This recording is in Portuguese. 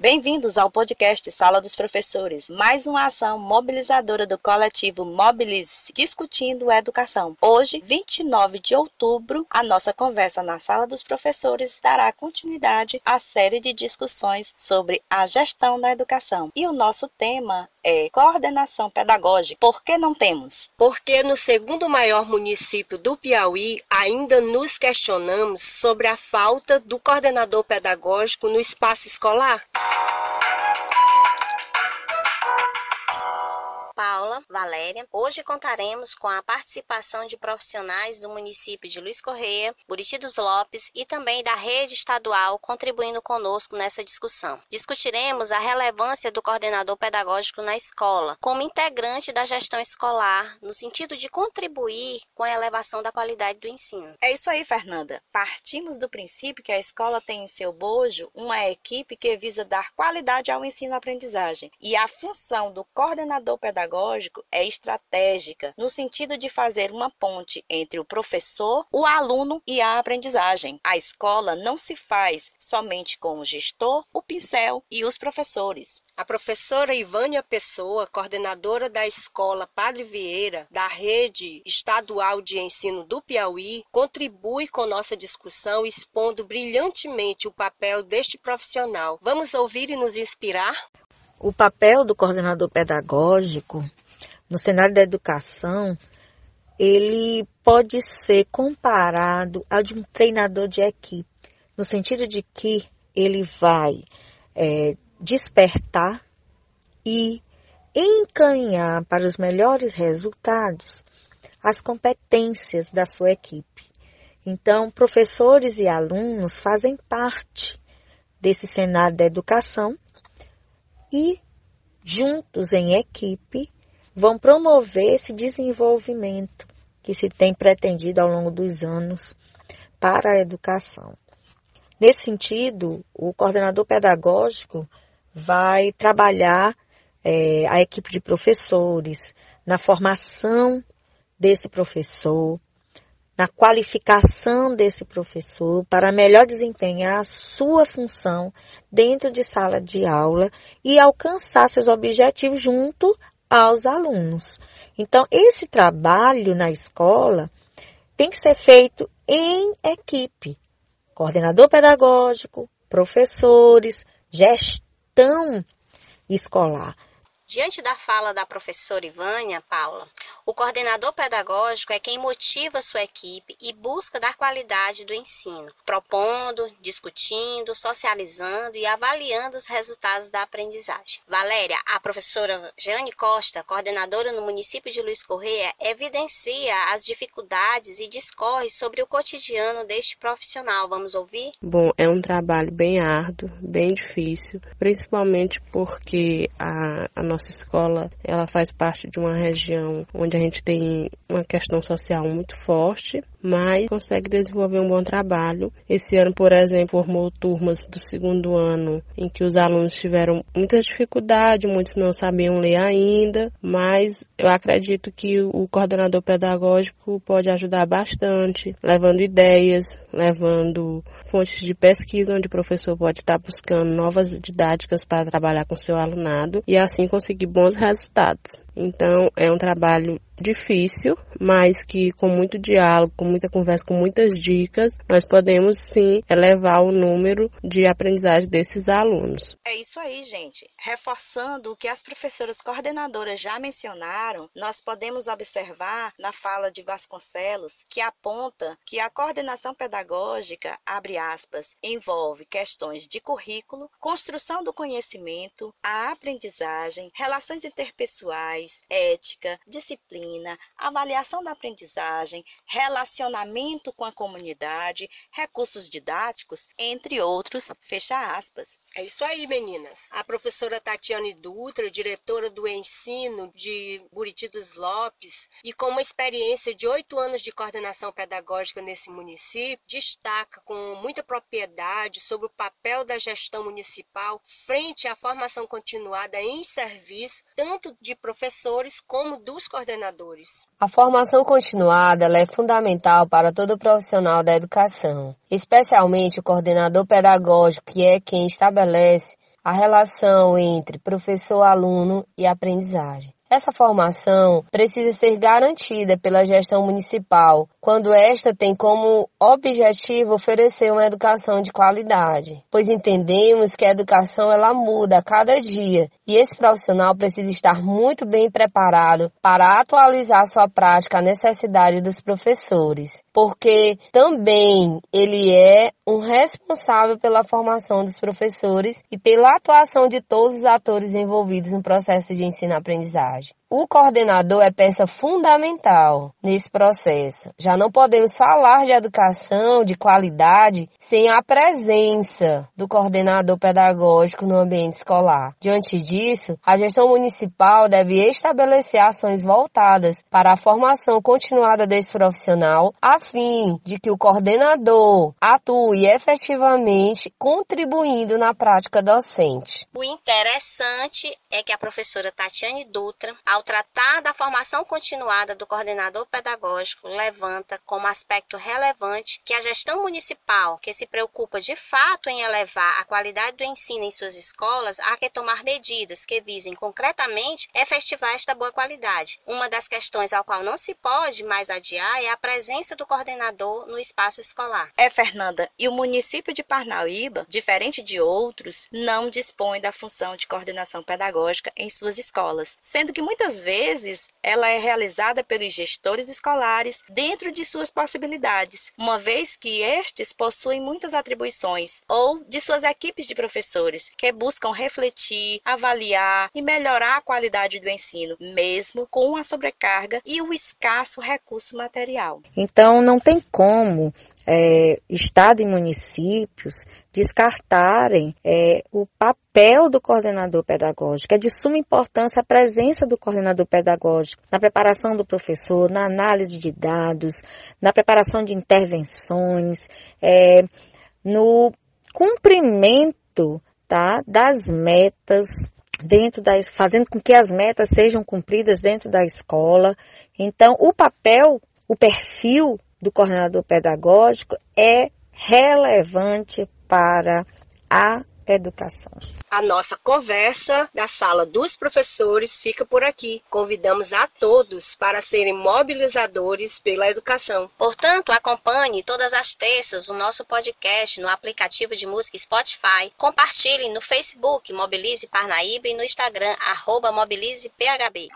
Bem-vindos ao podcast Sala dos Professores, mais uma ação mobilizadora do coletivo Mobilize discutindo educação. Hoje, 29 de outubro, a nossa conversa na Sala dos Professores dará continuidade à série de discussões sobre a gestão da educação. E o nosso tema é coordenação pedagógica. Por que não temos? Porque no segundo maior município do Piauí ainda nos questionamos sobre a falta do coordenador pedagógico no espaço escolar. Valéria. Hoje contaremos com a participação de profissionais do município de Luiz Correia, Buriti dos Lopes e também da rede estadual contribuindo conosco nessa discussão. Discutiremos a relevância do coordenador pedagógico na escola, como integrante da gestão escolar, no sentido de contribuir com a elevação da qualidade do ensino. É isso aí, Fernanda. Partimos do princípio que a escola tem em seu bojo uma equipe que visa dar qualidade ao ensino-aprendizagem e a função do coordenador pedagógico pedagógico é estratégica, no sentido de fazer uma ponte entre o professor, o aluno e a aprendizagem. A escola não se faz somente com o gestor, o pincel e os professores. A professora Ivânia Pessoa, coordenadora da Escola Padre Vieira, da Rede Estadual de Ensino do Piauí, contribui com nossa discussão expondo brilhantemente o papel deste profissional. Vamos ouvir e nos inspirar? O papel do coordenador pedagógico no cenário da educação, ele pode ser comparado ao de um treinador de equipe, no sentido de que ele vai é, despertar e encaminhar para os melhores resultados as competências da sua equipe. Então, professores e alunos fazem parte desse cenário da educação e, juntos em equipe, vão promover esse desenvolvimento que se tem pretendido ao longo dos anos para a educação. Nesse sentido, o coordenador pedagógico vai trabalhar é, a equipe de professores na formação desse professor, na qualificação desse professor para melhor desempenhar a sua função dentro de sala de aula e alcançar seus objetivos junto aos alunos. Então, esse trabalho na escola tem que ser feito em equipe. Coordenador pedagógico, professores, gestão escolar. Diante da fala da professora Ivânia, Paula, o coordenador pedagógico é quem motiva sua equipe e busca dar qualidade do ensino, propondo, discutindo, socializando e avaliando os resultados da aprendizagem. Valéria, a professora Jeane Costa, coordenadora no município de Luiz Correia, evidencia as dificuldades e discorre sobre o cotidiano deste profissional. Vamos ouvir? Bom, é um trabalho bem árduo, bem difícil, principalmente porque a, a nossa escola ela faz parte de uma região onde a gente tem uma questão social muito forte mas consegue desenvolver um bom trabalho. Esse ano, por exemplo, formou turmas do segundo ano em que os alunos tiveram muita dificuldade, muitos não sabiam ler ainda, mas eu acredito que o coordenador pedagógico pode ajudar bastante, levando ideias, levando fontes de pesquisa onde o professor pode estar buscando novas didáticas para trabalhar com seu alunado e assim conseguir bons resultados. Então, é um trabalho difícil, mas que com muito diálogo, com muita conversa, com muitas dicas, nós podemos sim elevar o número de aprendizagem desses alunos. É isso aí, gente. Reforçando o que as professoras coordenadoras já mencionaram, nós podemos observar na fala de Vasconcelos que aponta que a coordenação pedagógica, abre aspas, envolve questões de currículo, construção do conhecimento, a aprendizagem, relações interpessoais, ética, disciplina, avaliação da aprendizagem, relacionamento com a comunidade, recursos didáticos, entre outros, fecha aspas. É isso aí, meninas. A professora Tatiane Dutra, diretora do ensino de Buriti dos Lopes, e com uma experiência de oito anos de coordenação pedagógica nesse município, destaca com muita propriedade sobre o papel da gestão municipal frente à formação continuada em serviço, tanto de professores como dos coordenadores. A formação continuada é fundamental para todo profissional da educação, especialmente o coordenador pedagógico, que é quem estabelece a relação entre professor-aluno e aprendizagem. Essa formação precisa ser garantida pela gestão municipal, quando esta tem como objetivo oferecer uma educação de qualidade, pois entendemos que a educação ela muda a cada dia e esse profissional precisa estar muito bem preparado para atualizar sua prática à necessidade dos professores, porque também ele é um responsável pela formação dos professores e pela atuação de todos os atores envolvidos no processo de ensino-aprendizagem. imagem. O coordenador é peça fundamental nesse processo. Já não podemos falar de educação, de qualidade, sem a presença do coordenador pedagógico no ambiente escolar. Diante disso, a gestão municipal deve estabelecer ações voltadas para a formação continuada desse profissional, a fim de que o coordenador atue efetivamente contribuindo na prática docente. O interessante é que a professora Tatiane Dutra, ao tratar da formação continuada do coordenador pedagógico, levanta como aspecto relevante que a gestão municipal, que se preocupa de fato em elevar a qualidade do ensino em suas escolas, há que tomar medidas que visem concretamente efetivar esta boa qualidade. Uma das questões ao qual não se pode mais adiar é a presença do coordenador no espaço escolar. É, Fernanda, e o município de Parnaíba, diferente de outros, não dispõe da função de coordenação pedagógica em suas escolas, sendo que muitas muitas vezes ela é realizada pelos gestores escolares dentro de suas possibilidades, uma vez que estes possuem muitas atribuições, ou de suas equipes de professores, que buscam refletir, avaliar e melhorar a qualidade do ensino, mesmo com a sobrecarga e o escasso recurso material. Então, não tem como é, Estado e municípios descartarem é, o papel do coordenador pedagógico. É de suma importância a presença do coordenador pedagógico na preparação do professor, na análise de dados, na preparação de intervenções, é, no cumprimento tá, das metas dentro da fazendo com que as metas sejam cumpridas dentro da escola. Então, o papel, o perfil do coordenador pedagógico é relevante para a educação. A nossa conversa da sala dos professores fica por aqui. Convidamos a todos para serem mobilizadores pela educação. Portanto, acompanhe todas as terças o nosso podcast no aplicativo de música Spotify. Compartilhe no Facebook Mobilize Parnaíba e no Instagram arroba Mobilize PHB.